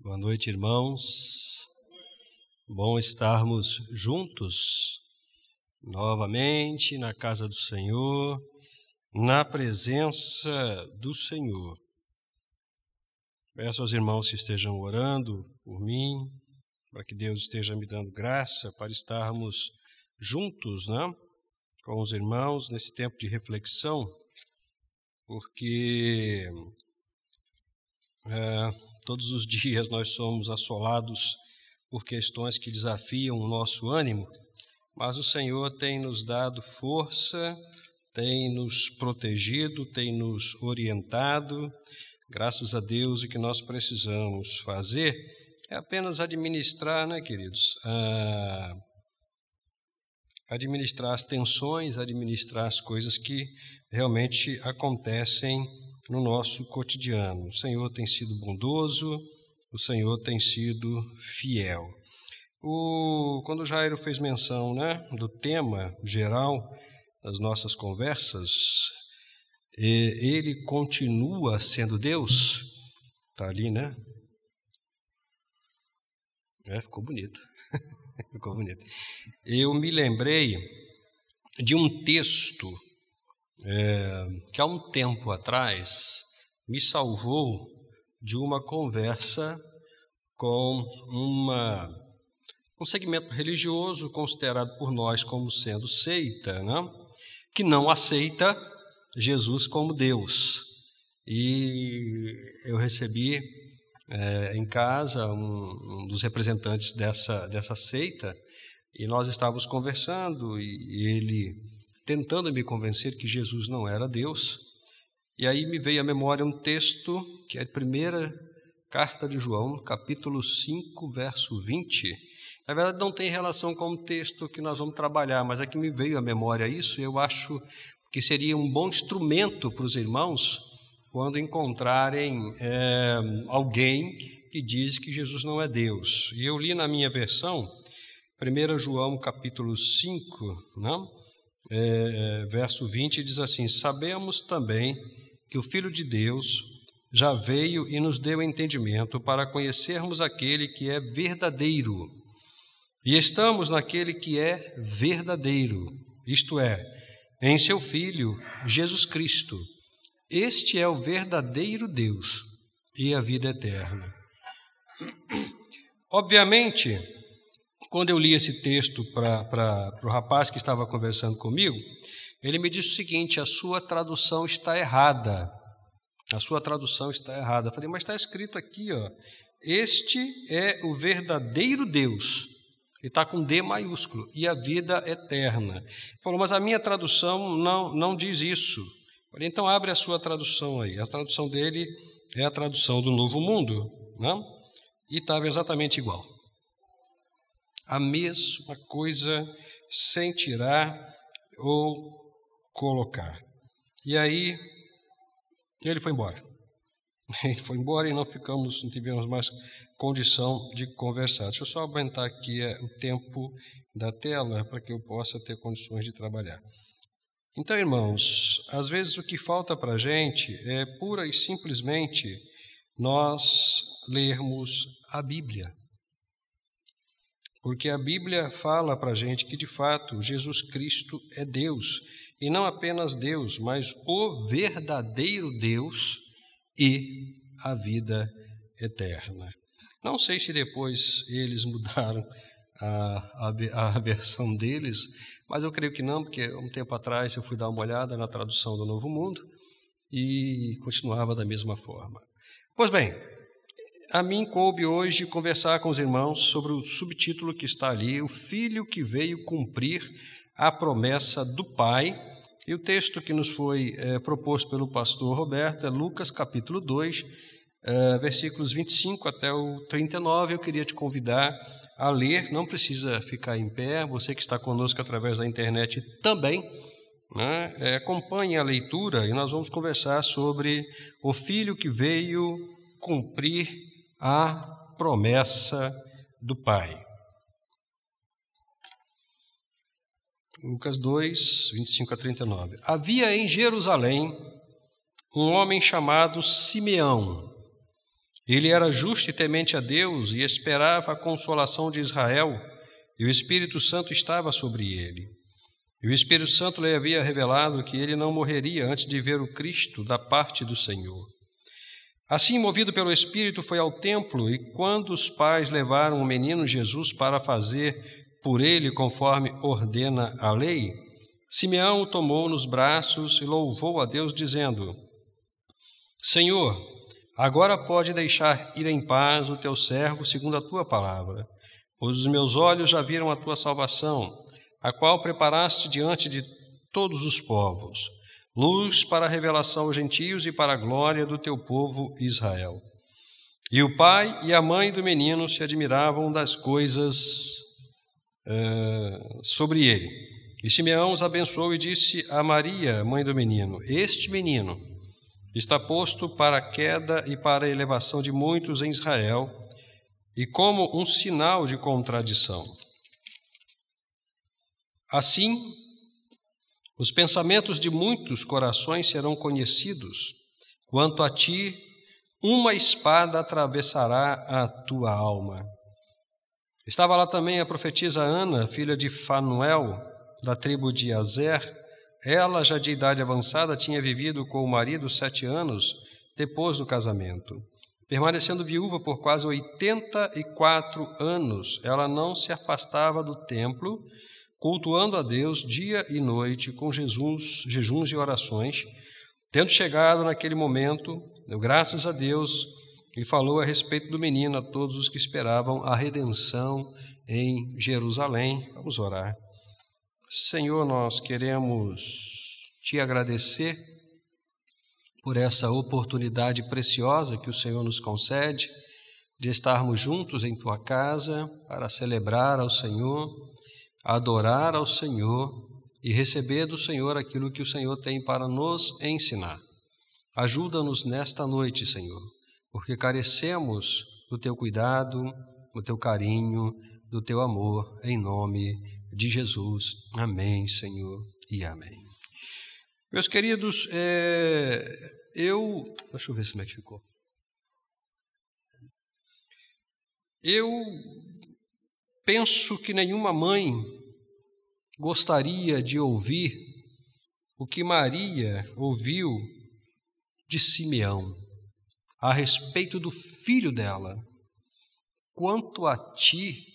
Boa noite, irmãos. Bom estarmos juntos novamente na casa do Senhor, na presença do Senhor. Peço aos irmãos que estejam orando por mim, para que Deus esteja me dando graça para estarmos juntos, né, com os irmãos nesse tempo de reflexão, porque é, todos os dias nós somos assolados por questões que desafiam o nosso ânimo, mas o Senhor tem nos dado força, tem nos protegido, tem nos orientado. Graças a Deus, o que nós precisamos fazer é apenas administrar, né, queridos? Ah, administrar as tensões, administrar as coisas que realmente acontecem no nosso cotidiano. O Senhor tem sido bondoso, o Senhor tem sido fiel. O, quando o Jairo fez menção né, do tema geral das nossas conversas, ele continua sendo Deus, está ali, né? É, ficou bonito. ficou bonito. Eu me lembrei de um texto é, que há um tempo atrás me salvou de uma conversa com uma, um segmento religioso considerado por nós como sendo seita, né? que não aceita Jesus como Deus. E eu recebi é, em casa um, um, dos representantes dessa, dessa seita e nós estávamos conversando e ele tentando me convencer que Jesus não era Deus. E aí me veio à memória um texto que é a primeira carta de João, capítulo 5, verso 20. Na verdade, não tem relação com o texto que nós vamos trabalhar, mas é que me veio à memória isso, e eu acho que seria um bom instrumento para os irmãos quando encontrarem é, alguém que diz que Jesus não é Deus. E eu li na minha versão, 1 João capítulo 5, não? É, verso 20, diz assim: Sabemos também que o Filho de Deus já veio e nos deu entendimento para conhecermos aquele que é verdadeiro. E estamos naquele que é verdadeiro, isto é, em seu Filho, Jesus Cristo. Este é o verdadeiro Deus e a vida eterna. Obviamente, quando eu li esse texto para o rapaz que estava conversando comigo, ele me disse o seguinte: a sua tradução está errada. A sua tradução está errada. Eu falei, mas está escrito aqui, ó. Este é o verdadeiro Deus. E está com D maiúsculo. E a vida eterna. Ele falou, mas a minha tradução não, não diz isso. Eu falei, então abre a sua tradução aí. A tradução dele é a tradução do Novo Mundo. Não? E estava exatamente igual a mesma coisa sem tirar ou colocar. E aí ele foi embora. Ele foi embora e não ficamos, não tivemos mais condição de conversar. Deixa eu só aumentar aqui é, o tempo da tela para que eu possa ter condições de trabalhar. Então, irmãos, às vezes o que falta para a gente é pura e simplesmente nós lermos a Bíblia. Porque a Bíblia fala para a gente que, de fato, Jesus Cristo é Deus, e não apenas Deus, mas o verdadeiro Deus e a vida eterna. Não sei se depois eles mudaram a, a, a versão deles, mas eu creio que não, porque um tempo atrás eu fui dar uma olhada na tradução do Novo Mundo e continuava da mesma forma. Pois bem, a mim coube hoje conversar com os irmãos sobre o subtítulo que está ali, O Filho que veio cumprir a promessa do Pai. E o texto que nos foi é, proposto pelo pastor Roberto é Lucas capítulo 2, é, versículos 25 até o 39. Eu queria te convidar a ler, não precisa ficar em pé, você que está conosco através da internet também. Né, é, acompanhe a leitura e nós vamos conversar sobre o filho que veio cumprir a promessa do Pai. Lucas 2, 25 a 39. Havia em Jerusalém um homem chamado Simeão. Ele era justo e temente a Deus e esperava a consolação de Israel, e o Espírito Santo estava sobre ele. E o Espírito Santo lhe havia revelado que ele não morreria antes de ver o Cristo da parte do Senhor. Assim, movido pelo Espírito, foi ao templo, e quando os pais levaram o menino Jesus para fazer por ele conforme ordena a lei, Simeão o tomou nos braços e louvou a Deus, dizendo: Senhor, agora pode deixar ir em paz o teu servo segundo a tua palavra, pois os meus olhos já viram a tua salvação, a qual preparaste diante de todos os povos, luz para a revelação aos gentios e para a glória do teu povo Israel. E o pai e a mãe do menino se admiravam das coisas uh, sobre ele. E Simeão os abençoou e disse a Maria, mãe do menino: Este menino está posto para a queda e para a elevação de muitos em Israel, e como um sinal de contradição. Assim, os pensamentos de muitos corações serão conhecidos. Quanto a ti, uma espada atravessará a tua alma. Estava lá também a profetisa Ana, filha de Fanuel, da tribo de Azer, ela, já de idade avançada, tinha vivido com o marido sete anos depois do casamento. Permanecendo viúva por quase 84 anos, ela não se afastava do templo, cultuando a Deus dia e noite com Jesus, jejuns e orações. Tendo chegado naquele momento, deu graças a Deus e falou a respeito do menino a todos os que esperavam a redenção em Jerusalém. Vamos orar. Senhor, nós queremos te agradecer por essa oportunidade preciosa que o Senhor nos concede de estarmos juntos em tua casa para celebrar ao Senhor, adorar ao Senhor e receber do Senhor aquilo que o Senhor tem para nos ensinar. Ajuda-nos nesta noite, Senhor, porque carecemos do teu cuidado, do teu carinho, do teu amor, em nome de Jesus. Amém, Senhor, e amém. Meus queridos, é, eu. Deixa eu ver como é que ficou. Eu penso que nenhuma mãe gostaria de ouvir o que Maria ouviu de Simeão a respeito do filho dela. Quanto a ti,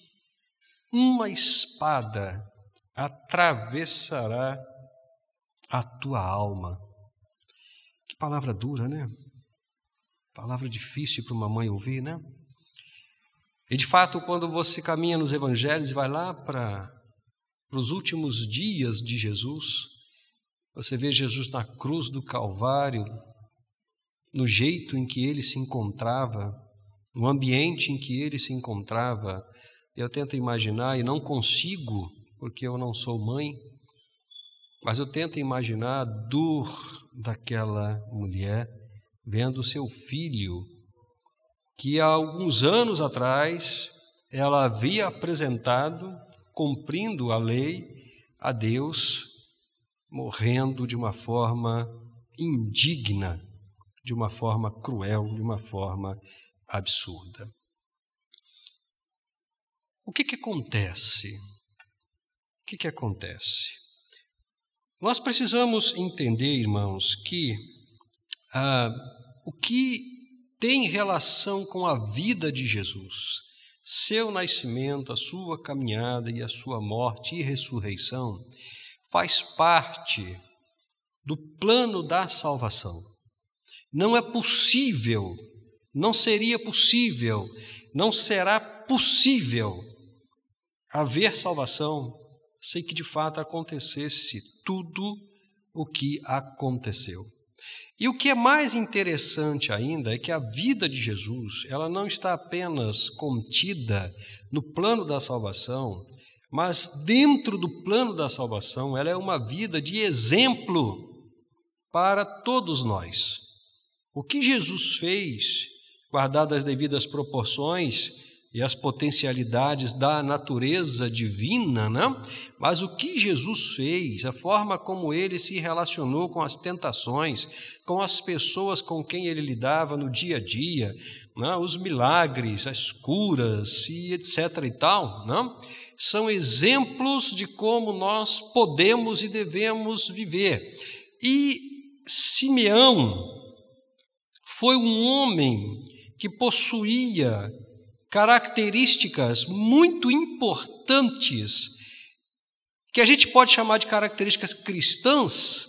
uma espada atravessará a tua alma. Que palavra dura, né? Palavra difícil para uma mãe ouvir, né? E de fato, quando você caminha nos evangelhos e vai lá para, os últimos dias de Jesus, você vê Jesus na cruz do Calvário, no jeito em que ele se encontrava, no ambiente em que ele se encontrava, eu tento imaginar e não consigo, porque eu não sou mãe, mas eu tento imaginar a dor daquela mulher vendo seu filho, que há alguns anos atrás ela havia apresentado, cumprindo a lei, a Deus, morrendo de uma forma indigna, de uma forma cruel, de uma forma absurda. O que, que acontece? O que, que acontece? Nós precisamos entender, irmãos, que ah, o que tem relação com a vida de Jesus, seu nascimento, a sua caminhada e a sua morte e ressurreição, faz parte do plano da salvação. Não é possível, não seria possível, não será possível haver salvação sem que de fato acontecesse tudo o que aconteceu. E o que é mais interessante ainda é que a vida de Jesus, ela não está apenas contida no plano da salvação, mas dentro do plano da salvação, ela é uma vida de exemplo para todos nós. O que Jesus fez, guardado as devidas proporções, e as potencialidades da natureza divina, né? Mas o que Jesus fez, a forma como ele se relacionou com as tentações, com as pessoas com quem ele lidava no dia a dia, né, os milagres, as curas e etc. e tal, né, são exemplos de como nós podemos e devemos viver. E Simeão foi um homem que possuía características muito importantes, que a gente pode chamar de características cristãs,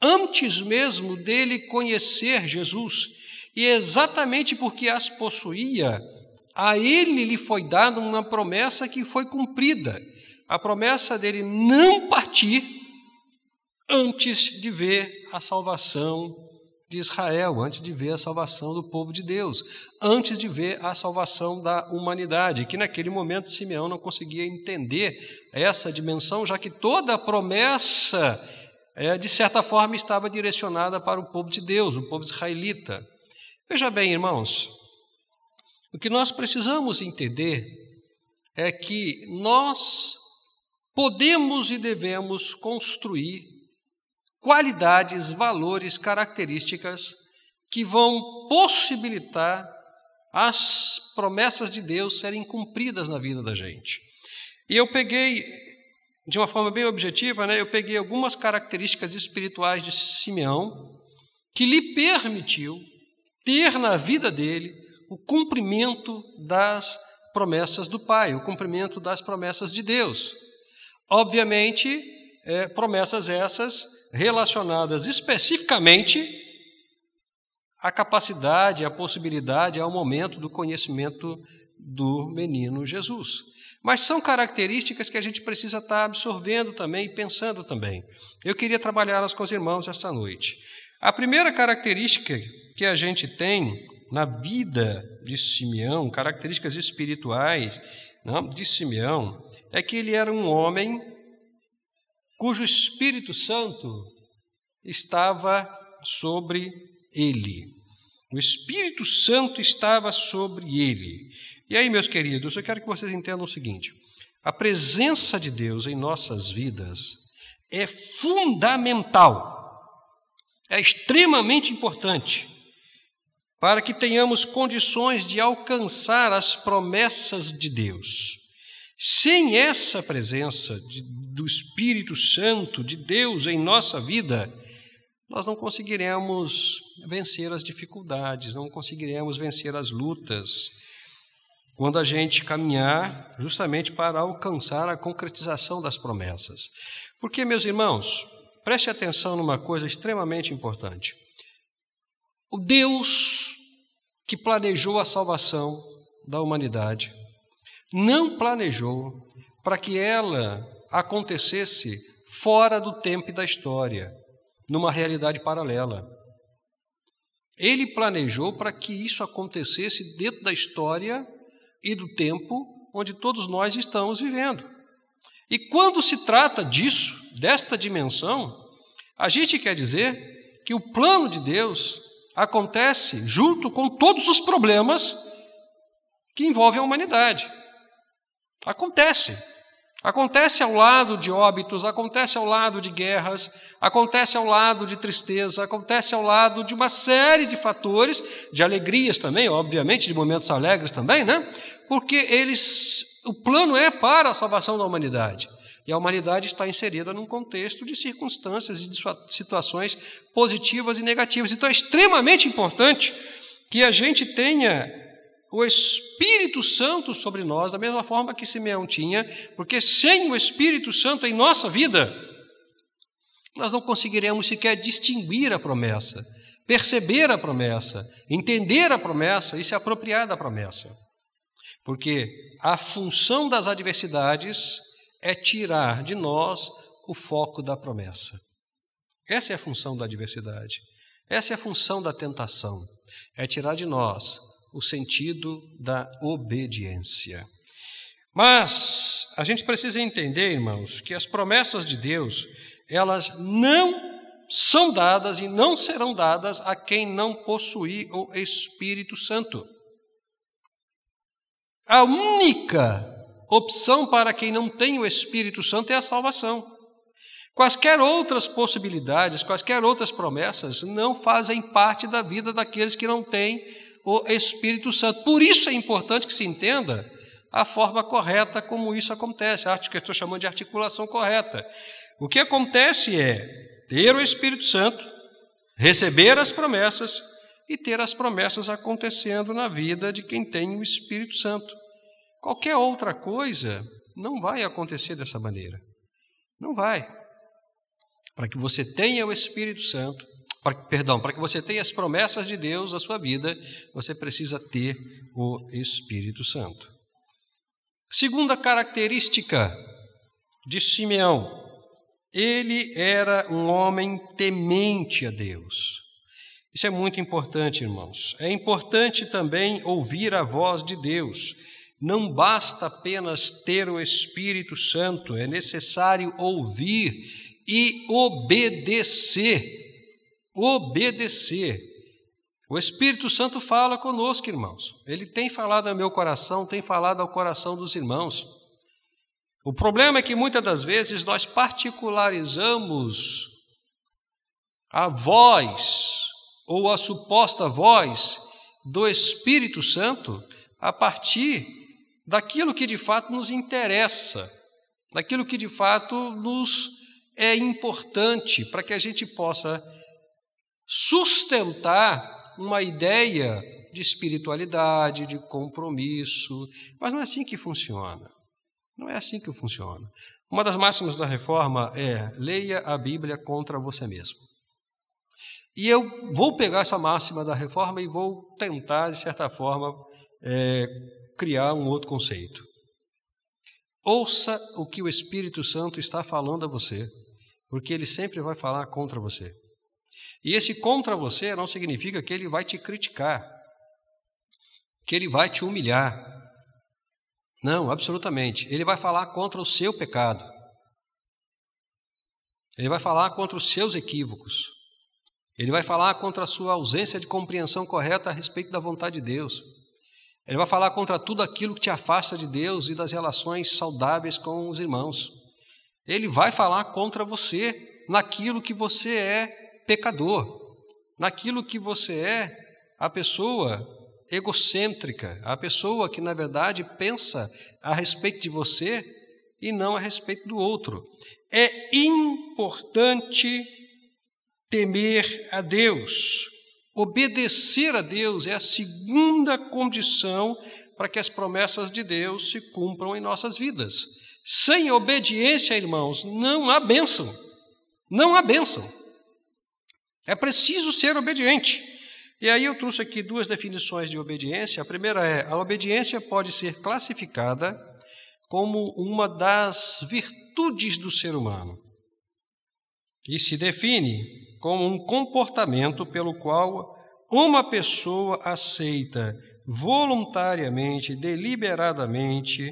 antes mesmo dele conhecer Jesus. E exatamente porque as possuía, a ele lhe foi dada uma promessa que foi cumprida. A promessa dele não partir antes de ver a salvação de Israel, antes de ver a salvação do povo de Deus, antes de ver a salvação da humanidade, que naquele momento Simeão não conseguia entender essa dimensão, já que toda a promessa, é, de certa forma, estava direcionada para o povo de Deus, o povo israelita. Veja bem, irmãos, o que nós precisamos entender é que nós podemos e devemos construir qualidades, valores, características que vão possibilitar as promessas de Deus serem cumpridas na vida da gente. E eu peguei, de uma forma bem objetiva, né, eu peguei algumas características espirituais de Simeão que lhe permitiu ter na vida dele o cumprimento das promessas do Pai, o cumprimento das promessas de Deus. Obviamente, é, promessas essas relacionadas especificamente à capacidade, à possibilidade, ao momento do conhecimento do menino Jesus. Mas são características que a gente precisa estar absorvendo também e pensando também. Eu queria trabalhá-las com os irmãos esta noite. A primeira característica que a gente tem na vida de Simeão, características espirituais não, de Simeão, é que ele era um homem cujo Espírito Santo estava sobre ele. O Espírito Santo estava sobre ele. E aí, meus queridos, eu quero que vocês entendam o seguinte: a presença de Deus em nossas vidas é fundamental, é extremamente importante para que tenhamos condições de alcançar as promessas de Deus. Sem essa presença de, do Espírito Santo, de Deus em nossa vida, nós não conseguiremos vencer as dificuldades, não conseguiremos vencer as lutas, quando a gente caminhar justamente para alcançar a concretização das promessas. Porque, meus irmãos, preste atenção numa coisa extremamente importante. O Deus que planejou a salvação da humanidade não planejou para que ela acontecesse fora do tempo e da história, numa realidade paralela. Ele planejou para que isso acontecesse dentro da história e do tempo onde todos nós estamos vivendo. E quando se trata disso, desta dimensão, a gente quer dizer que o plano de Deus acontece junto com todos os problemas que envolvem a humanidade. Acontece. Acontece ao lado de óbitos, acontece ao lado de guerras, acontece ao lado de tristeza, acontece ao lado de uma série de fatores, de alegrias também, obviamente, de momentos alegres também, né? Porque eles, o plano é para a salvação da humanidade. E a humanidade está inserida num contexto de circunstâncias e de situações positivas e negativas. Então é extremamente importante que a gente tenha o Espírito Santo sobre nós, da mesma forma que Simeão tinha, porque sem o Espírito Santo em nossa vida, nós não conseguiremos sequer distinguir a promessa, perceber a promessa, entender a promessa e se apropriar da promessa. Porque a função das adversidades é tirar de nós o foco da promessa. Essa é a função da adversidade. Essa é a função da tentação. É tirar de nós o sentido da obediência. Mas a gente precisa entender, irmãos, que as promessas de Deus, elas não são dadas e não serão dadas a quem não possuir o Espírito Santo. A única opção para quem não tem o Espírito Santo é a salvação. Quaisquer outras possibilidades, quaisquer outras promessas não fazem parte da vida daqueles que não têm o Espírito Santo. Por isso é importante que se entenda a forma correta como isso acontece, a que estou chamando de articulação correta. O que acontece é ter o Espírito Santo, receber as promessas e ter as promessas acontecendo na vida de quem tem o Espírito Santo. Qualquer outra coisa não vai acontecer dessa maneira. Não vai. Para que você tenha o Espírito Santo, para, perdão, para que você tenha as promessas de Deus na sua vida, você precisa ter o Espírito Santo. Segunda característica de Simeão, ele era um homem temente a Deus. Isso é muito importante, irmãos. É importante também ouvir a voz de Deus. Não basta apenas ter o Espírito Santo, é necessário ouvir e obedecer. Obedecer. O Espírito Santo fala conosco, irmãos. Ele tem falado ao meu coração, tem falado ao coração dos irmãos. O problema é que muitas das vezes nós particularizamos a voz ou a suposta voz do Espírito Santo a partir daquilo que de fato nos interessa, daquilo que de fato nos é importante para que a gente possa sustentar uma ideia de espiritualidade, de compromisso, mas não é assim que funciona. Não é assim que funciona. Uma das máximas da reforma é: leia a Bíblia contra você mesmo. E eu vou pegar essa máxima da reforma e vou tentar, de certa forma, é, criar um outro conceito. Ouça o que o Espírito Santo está falando a você, porque ele sempre vai falar contra você. E esse contra você não significa que ele vai te criticar, que ele vai te humilhar. Não, absolutamente. Ele vai falar contra o seu pecado. Ele vai falar contra os seus equívocos. Ele vai falar contra a sua ausência de compreensão correta a respeito da vontade de Deus. Ele vai falar contra tudo aquilo que te afasta de Deus e das relações saudáveis com os irmãos. Ele vai falar contra você naquilo que você é pecador, naquilo que você é a pessoa egocêntrica, a pessoa que na verdade pensa a respeito de você e não a respeito do outro. É importante temer a Deus. Obedecer a Deus é a segunda condição para que as promessas de Deus se cumpram em nossas vidas. Sem obediência, irmãos, não há bênção. Não há bênção. É preciso ser obediente. E aí eu trouxe aqui duas definições de obediência. A primeira é: a obediência pode ser classificada como uma das virtudes do ser humano. E se define como um comportamento pelo qual uma pessoa aceita voluntariamente, deliberadamente,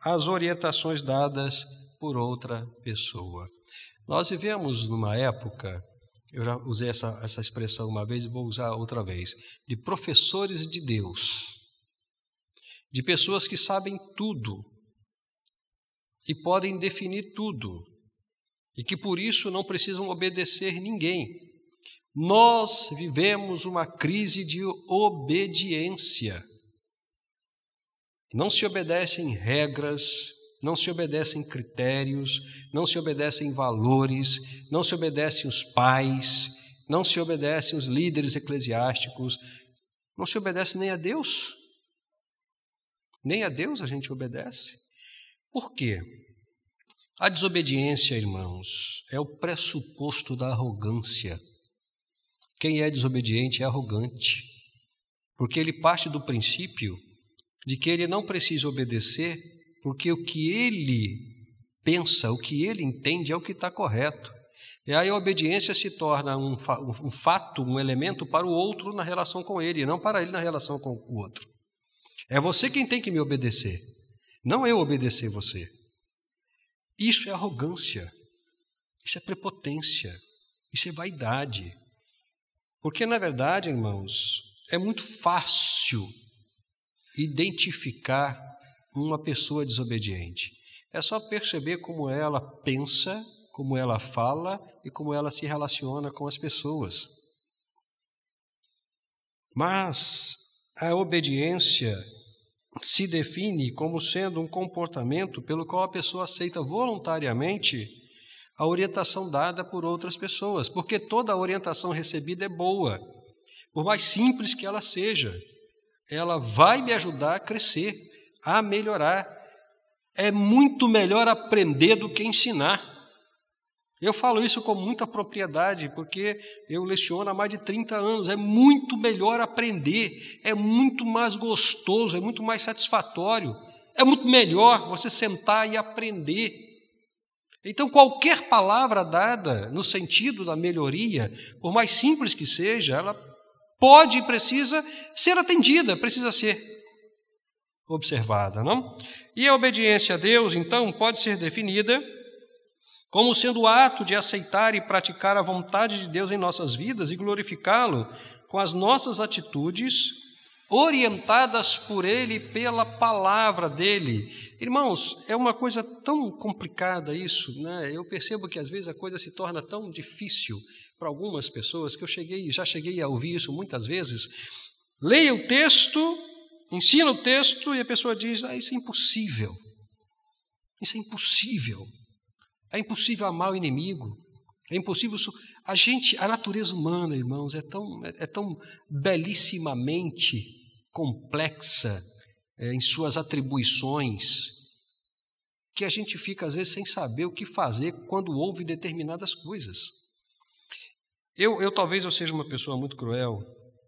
as orientações dadas por outra pessoa. Nós vivemos numa época, eu já usei essa, essa expressão uma vez e vou usar outra vez, de professores de Deus, de pessoas que sabem tudo e podem definir tudo, e que por isso não precisam obedecer ninguém. Nós vivemos uma crise de obediência. Não se obedecem regras, não se obedecem critérios, não se obedecem valores, não se obedecem os pais, não se obedecem os líderes eclesiásticos, não se obedece nem a Deus. Nem a Deus a gente obedece. Por quê? A desobediência, irmãos, é o pressuposto da arrogância. Quem é desobediente é arrogante, porque ele parte do princípio de que ele não precisa obedecer, porque o que ele pensa, o que ele entende é o que está correto. E aí a obediência se torna um, um fato, um elemento para o outro na relação com ele, e não para ele na relação com o outro. É você quem tem que me obedecer, não eu obedecer você. Isso é arrogância, isso é prepotência, isso é vaidade. Porque, na verdade, irmãos, é muito fácil identificar uma pessoa desobediente. É só perceber como ela pensa, como ela fala e como ela se relaciona com as pessoas. Mas a obediência se define como sendo um comportamento pelo qual a pessoa aceita voluntariamente a orientação dada por outras pessoas, porque toda a orientação recebida é boa, por mais simples que ela seja, ela vai me ajudar a crescer, a melhorar. É muito melhor aprender do que ensinar. Eu falo isso com muita propriedade, porque eu leciono há mais de 30 anos. É muito melhor aprender, é muito mais gostoso, é muito mais satisfatório, é muito melhor você sentar e aprender. Então, qualquer palavra dada no sentido da melhoria, por mais simples que seja, ela pode e precisa ser atendida, precisa ser observada, não? E a obediência a Deus, então, pode ser definida como sendo o ato de aceitar e praticar a vontade de Deus em nossas vidas e glorificá-lo com as nossas atitudes orientadas por Ele pela palavra dele. Irmãos, é uma coisa tão complicada isso, né? Eu percebo que às vezes a coisa se torna tão difícil para algumas pessoas que eu cheguei, já cheguei a ouvir isso muitas vezes. Leia o texto, ensina o texto e a pessoa diz: ah, isso é impossível. Isso é impossível. É impossível amar o inimigo. É impossível. A gente, a natureza humana, irmãos, é tão, é, é tão belíssimamente complexa é, em suas atribuições que a gente fica às vezes sem saber o que fazer quando ouve determinadas coisas. Eu, eu talvez eu seja uma pessoa muito cruel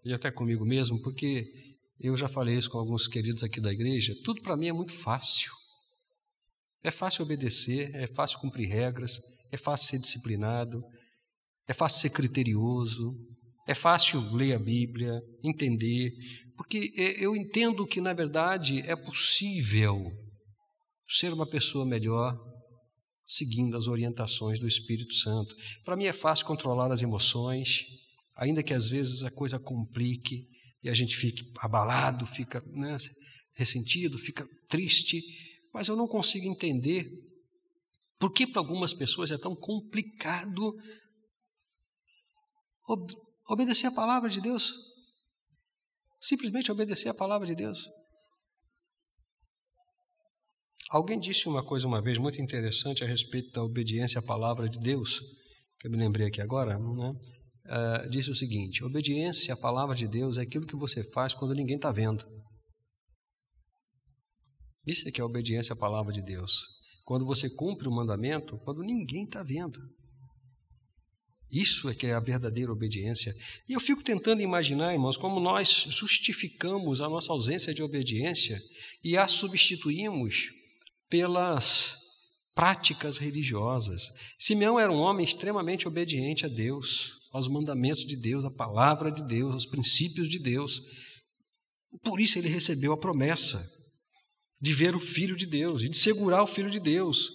e até comigo mesmo, porque eu já falei isso com alguns queridos aqui da igreja. Tudo para mim é muito fácil. É fácil obedecer, é fácil cumprir regras, é fácil ser disciplinado, é fácil ser criterioso, é fácil ler a Bíblia, entender, porque eu entendo que, na verdade, é possível ser uma pessoa melhor seguindo as orientações do Espírito Santo. Para mim é fácil controlar as emoções, ainda que às vezes a coisa complique e a gente fique abalado, fica né, ressentido, fica triste. Mas eu não consigo entender por que para algumas pessoas é tão complicado ob obedecer a palavra de Deus. Simplesmente obedecer a palavra de Deus. Alguém disse uma coisa uma vez muito interessante a respeito da obediência à palavra de Deus, que eu me lembrei aqui agora, né? Uh, disse o seguinte: obediência à palavra de Deus é aquilo que você faz quando ninguém está vendo. Isso é que é obediência à palavra de Deus. Quando você cumpre o mandamento, quando ninguém está vendo. Isso é que é a verdadeira obediência. E eu fico tentando imaginar, irmãos, como nós justificamos a nossa ausência de obediência e a substituímos pelas práticas religiosas. Simeão era um homem extremamente obediente a Deus, aos mandamentos de Deus, à palavra de Deus, aos princípios de Deus. Por isso ele recebeu a promessa de ver o Filho de Deus e de segurar o Filho de Deus.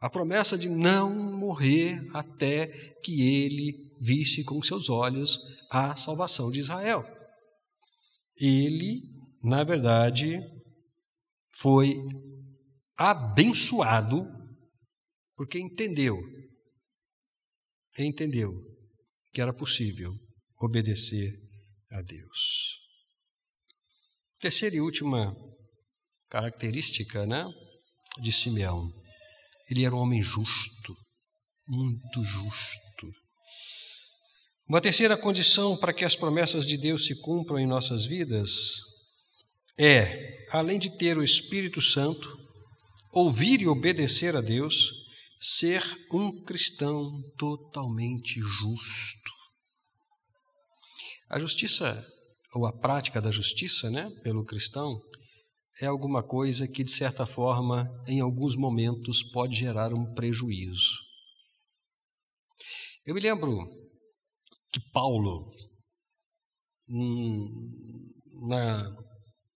A promessa de não morrer até que ele visse com seus olhos a salvação de Israel. Ele, na verdade, foi abençoado porque entendeu, entendeu que era possível obedecer a Deus. Terceira e última característica né, de Simeão. Ele era um homem justo, muito justo. Uma terceira condição para que as promessas de Deus se cumpram em nossas vidas é, além de ter o Espírito Santo, ouvir e obedecer a Deus, ser um cristão totalmente justo. A justiça, ou a prática da justiça, né, pelo cristão, é alguma coisa que, de certa forma, em alguns momentos pode gerar um prejuízo. Eu me lembro que Paulo, na,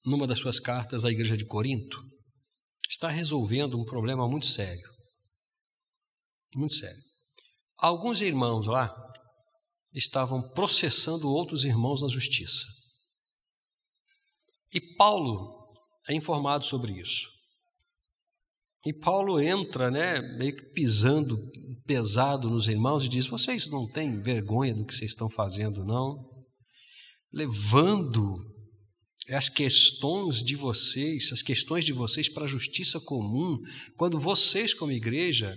numa das suas cartas à igreja de Corinto, está resolvendo um problema muito sério. Muito sério. Alguns irmãos lá estavam processando outros irmãos na justiça. E Paulo é informado sobre isso. E Paulo entra, né, meio que pisando pesado nos irmãos e diz: Vocês não têm vergonha do que vocês estão fazendo, não? Levando as questões de vocês, as questões de vocês para a justiça comum, quando vocês, como igreja,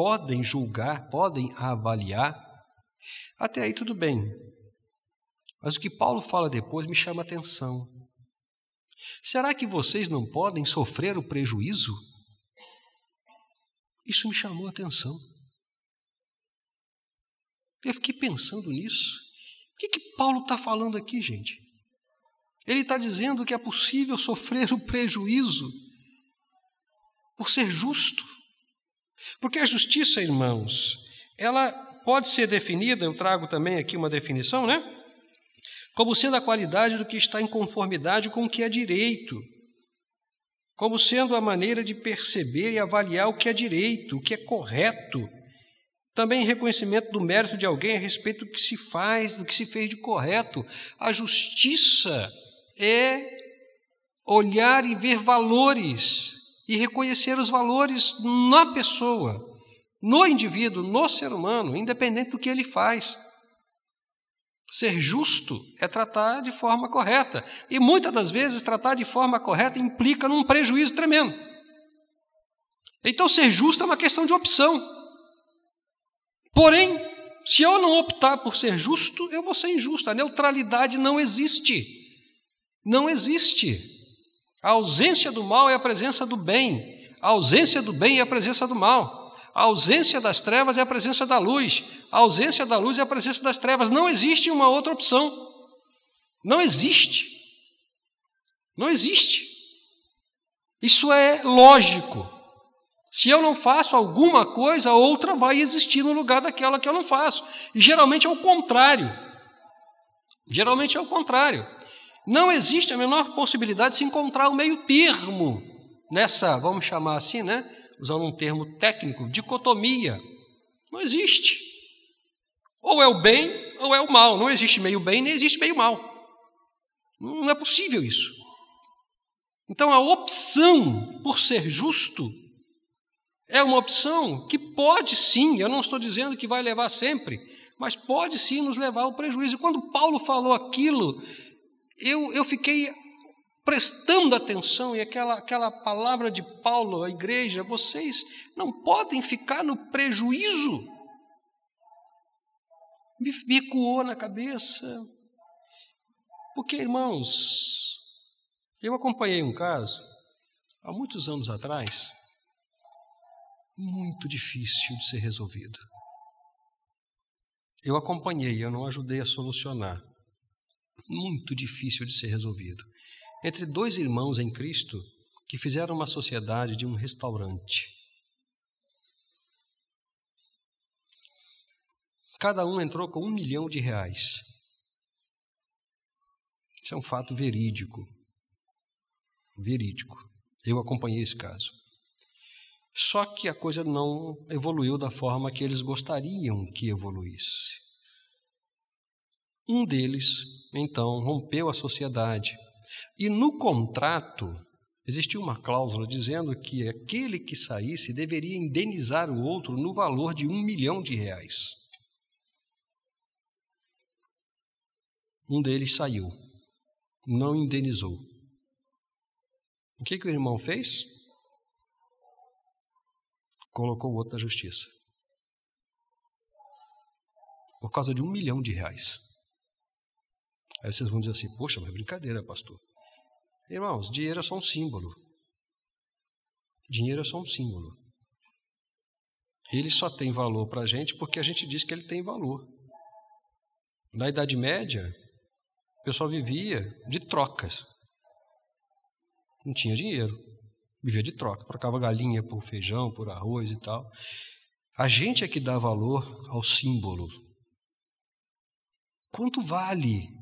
podem julgar, podem avaliar, até aí tudo bem. Mas o que Paulo fala depois me chama atenção. Será que vocês não podem sofrer o prejuízo? Isso me chamou atenção. Eu fiquei pensando nisso. O que, que Paulo está falando aqui, gente? Ele está dizendo que é possível sofrer o prejuízo por ser justo. Porque a justiça, irmãos, ela pode ser definida, eu trago também aqui uma definição, né? Como sendo a qualidade do que está em conformidade com o que é direito, como sendo a maneira de perceber e avaliar o que é direito, o que é correto. Também reconhecimento do mérito de alguém a respeito do que se faz, do que se fez de correto. A justiça é olhar e ver valores e reconhecer os valores na pessoa, no indivíduo, no ser humano, independente do que ele faz. Ser justo é tratar de forma correta. E muitas das vezes tratar de forma correta implica num prejuízo tremendo. Então, ser justo é uma questão de opção. Porém, se eu não optar por ser justo, eu vou ser injusto. A neutralidade não existe. Não existe. A ausência do mal é a presença do bem. A ausência do bem é a presença do mal. A ausência das trevas é a presença da luz. A ausência da luz é a presença das trevas. Não existe uma outra opção. Não existe. Não existe. Isso é lógico. Se eu não faço alguma coisa, outra vai existir no lugar daquela que eu não faço. E geralmente é o contrário. Geralmente é o contrário. Não existe a menor possibilidade de se encontrar o meio termo nessa, vamos chamar assim, né? Usando um termo técnico, dicotomia. Não existe. Ou é o bem ou é o mal. Não existe meio bem nem existe meio mal. Não é possível isso. Então a opção por ser justo é uma opção que pode sim, eu não estou dizendo que vai levar sempre, mas pode sim nos levar ao prejuízo. E quando Paulo falou aquilo, eu, eu fiquei prestando atenção e aquela, aquela palavra de Paulo à igreja, vocês não podem ficar no prejuízo. Me, me ecoou na cabeça. Porque, irmãos, eu acompanhei um caso há muitos anos atrás, muito difícil de ser resolvido. Eu acompanhei, eu não ajudei a solucionar muito difícil de ser resolvido. Entre dois irmãos em Cristo que fizeram uma sociedade de um restaurante. Cada um entrou com um milhão de reais. Isso é um fato verídico. Verídico. Eu acompanhei esse caso. Só que a coisa não evoluiu da forma que eles gostariam que evoluísse. Um deles, então, rompeu a sociedade. E no contrato existia uma cláusula dizendo que aquele que saísse deveria indenizar o outro no valor de um milhão de reais. Um deles saiu, não indenizou. O que, que o irmão fez? Colocou o outro na justiça. Por causa de um milhão de reais. Aí vocês vão dizer assim: Poxa, mas brincadeira, pastor. Irmãos, dinheiro é só um símbolo. Dinheiro é só um símbolo. Ele só tem valor para a gente porque a gente diz que ele tem valor. Na Idade Média, o pessoal vivia de trocas. Não tinha dinheiro. Vivia de troca. Trocava galinha por feijão, por arroz e tal. A gente é que dá valor ao símbolo. Quanto vale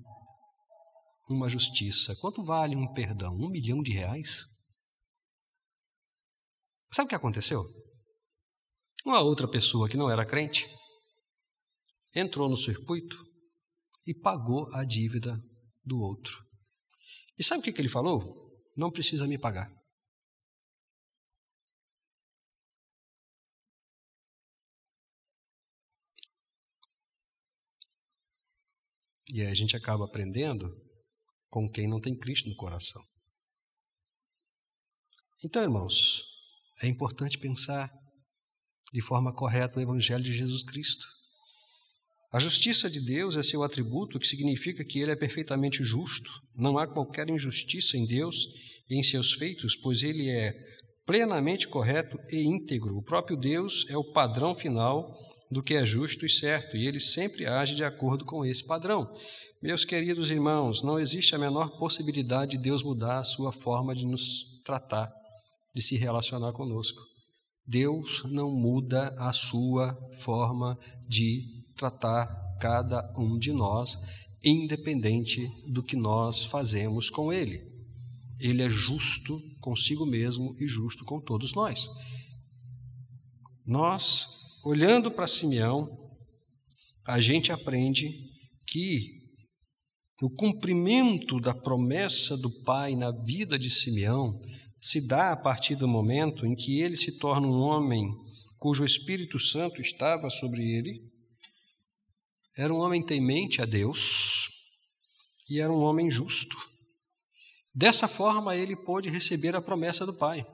uma justiça? Quanto vale um perdão? Um milhão de reais? Sabe o que aconteceu? Uma outra pessoa que não era crente entrou no circuito e pagou a dívida do outro. E sabe o que, ele falou? Não precisa me pagar. E aí a gente acaba aprendendo com quem não tem Cristo no coração. Então, irmãos, é importante pensar de forma correta o Evangelho de Jesus Cristo. A justiça de Deus é seu atributo, que significa que ele é perfeitamente justo. Não há qualquer injustiça em Deus e em seus feitos, pois ele é plenamente correto e íntegro. O próprio Deus é o padrão final do que é justo e certo, e ele sempre age de acordo com esse padrão. Meus queridos irmãos, não existe a menor possibilidade de Deus mudar a sua forma de nos tratar, de se relacionar conosco. Deus não muda a sua forma de tratar cada um de nós, independente do que nós fazemos com Ele. Ele é justo consigo mesmo e justo com todos nós. Nós, olhando para Simeão, a gente aprende que o cumprimento da promessa do Pai na vida de Simeão se dá a partir do momento em que ele se torna um homem cujo Espírito Santo estava sobre ele. Era um homem temente a Deus e era um homem justo. Dessa forma, ele pôde receber a promessa do Pai.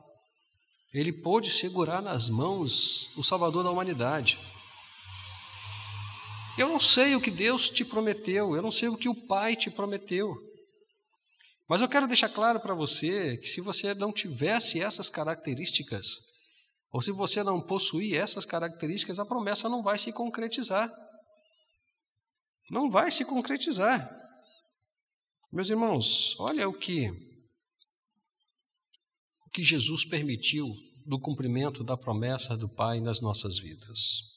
Ele pôde segurar nas mãos o Salvador da humanidade. Eu não sei o que Deus te prometeu, eu não sei o que o Pai te prometeu. Mas eu quero deixar claro para você que se você não tivesse essas características, ou se você não possuir essas características, a promessa não vai se concretizar. Não vai se concretizar. Meus irmãos, olha o que o que Jesus permitiu do cumprimento da promessa do Pai nas nossas vidas.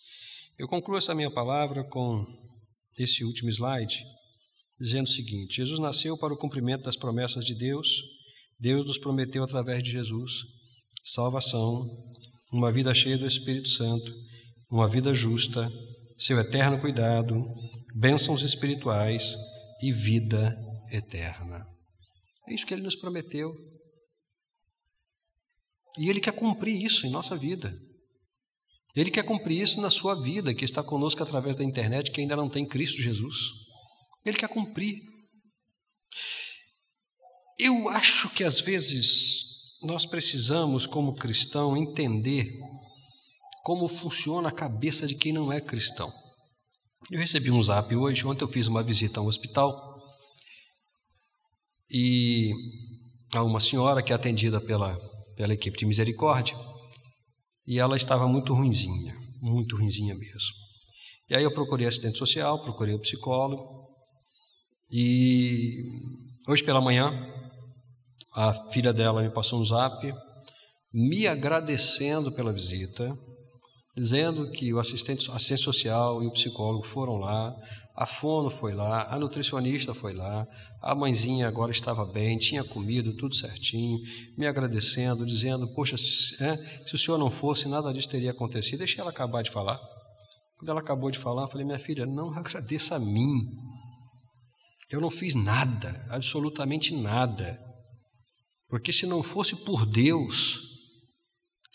Eu concluo essa minha palavra com esse último slide dizendo o seguinte: Jesus nasceu para o cumprimento das promessas de Deus. Deus nos prometeu através de Jesus salvação, uma vida cheia do Espírito Santo, uma vida justa, seu eterno cuidado, bênçãos espirituais e vida eterna. É isso que ele nos prometeu. E ele quer cumprir isso em nossa vida. Ele quer cumprir isso na sua vida, que está conosco através da internet, que ainda não tem Cristo Jesus. Ele quer cumprir. Eu acho que às vezes nós precisamos, como cristão, entender como funciona a cabeça de quem não é cristão. Eu recebi um zap hoje, ontem eu fiz uma visita a um hospital e a uma senhora que é atendida pela, pela equipe de misericórdia e ela estava muito ruinzinha, muito ruinzinha mesmo. E aí eu procurei assistente social, procurei o psicólogo e hoje pela manhã, a filha dela me passou um zap, me agradecendo pela visita, dizendo que o assistente, assistente social e o psicólogo foram lá, a fono foi lá, a nutricionista foi lá, a mãezinha agora estava bem, tinha comido tudo certinho, me agradecendo, dizendo: Poxa, se, é, se o senhor não fosse, nada disso teria acontecido. Deixei ela acabar de falar. Quando ela acabou de falar, falei: Minha filha, não agradeça a mim, eu não fiz nada, absolutamente nada. Porque se não fosse por Deus,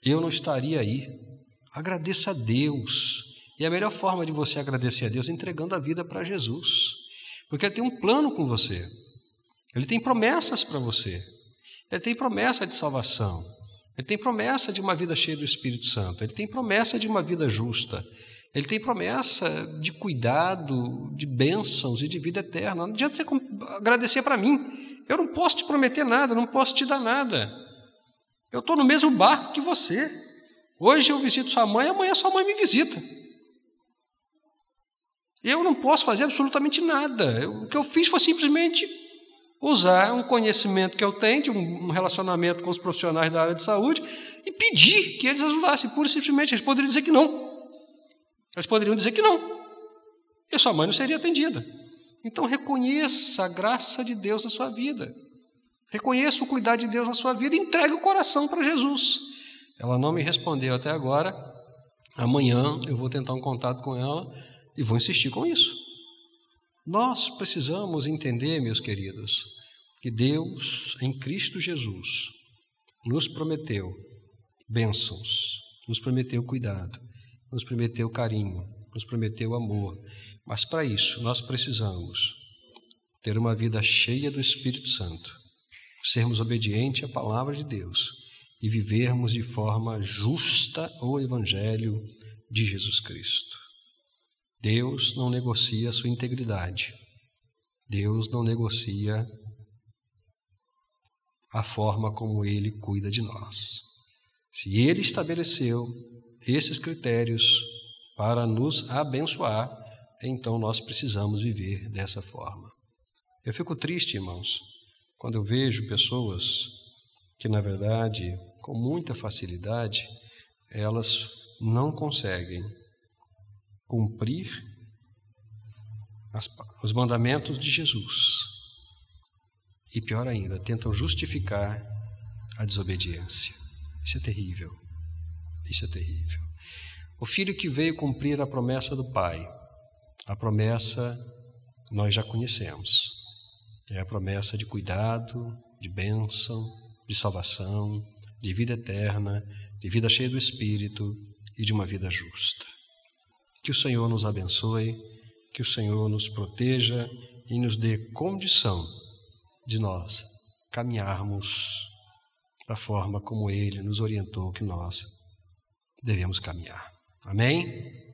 eu não estaria aí. Agradeça a Deus. E a melhor forma de você agradecer a Deus é entregando a vida para Jesus. Porque Ele tem um plano com você. Ele tem promessas para você. Ele tem promessa de salvação. Ele tem promessa de uma vida cheia do Espírito Santo. Ele tem promessa de uma vida justa. Ele tem promessa de cuidado, de bênçãos e de vida eterna. Não adianta você agradecer para mim. Eu não posso te prometer nada, não posso te dar nada. Eu estou no mesmo barco que você. Hoje eu visito sua mãe, amanhã sua mãe me visita. Eu não posso fazer absolutamente nada. o que eu fiz foi simplesmente usar um conhecimento que eu tenho, de um relacionamento com os profissionais da área de saúde, e pedir que eles ajudassem, pura e simplesmente. Eles poderiam dizer que não. Eles poderiam dizer que não. E sua mãe não seria atendida. Então reconheça a graça de Deus na sua vida. Reconheça o cuidado de Deus na sua vida e entregue o coração para Jesus. Ela não me respondeu até agora. Amanhã eu vou tentar um contato com ela e vou insistir com isso. Nós precisamos entender, meus queridos, que Deus, em Cristo Jesus, nos prometeu bênçãos, nos prometeu cuidado, nos prometeu carinho, nos prometeu amor. Mas para isso nós precisamos ter uma vida cheia do Espírito Santo, sermos obedientes à palavra de Deus e vivermos de forma justa o Evangelho de Jesus Cristo. Deus não negocia a sua integridade. Deus não negocia a forma como Ele cuida de nós. Se Ele estabeleceu esses critérios para nos abençoar, então nós precisamos viver dessa forma. Eu fico triste, irmãos, quando eu vejo pessoas que, na verdade, com muita facilidade, elas não conseguem cumprir as, os mandamentos de Jesus. E pior ainda, tentam justificar a desobediência. Isso é terrível. Isso é terrível. O filho que veio cumprir a promessa do pai, a promessa nós já conhecemos. É a promessa de cuidado, de bênção, de salvação, de vida eterna, de vida cheia do Espírito e de uma vida justa. Que o Senhor nos abençoe, que o Senhor nos proteja e nos dê condição de nós caminharmos da forma como Ele nos orientou que nós devemos caminhar. Amém?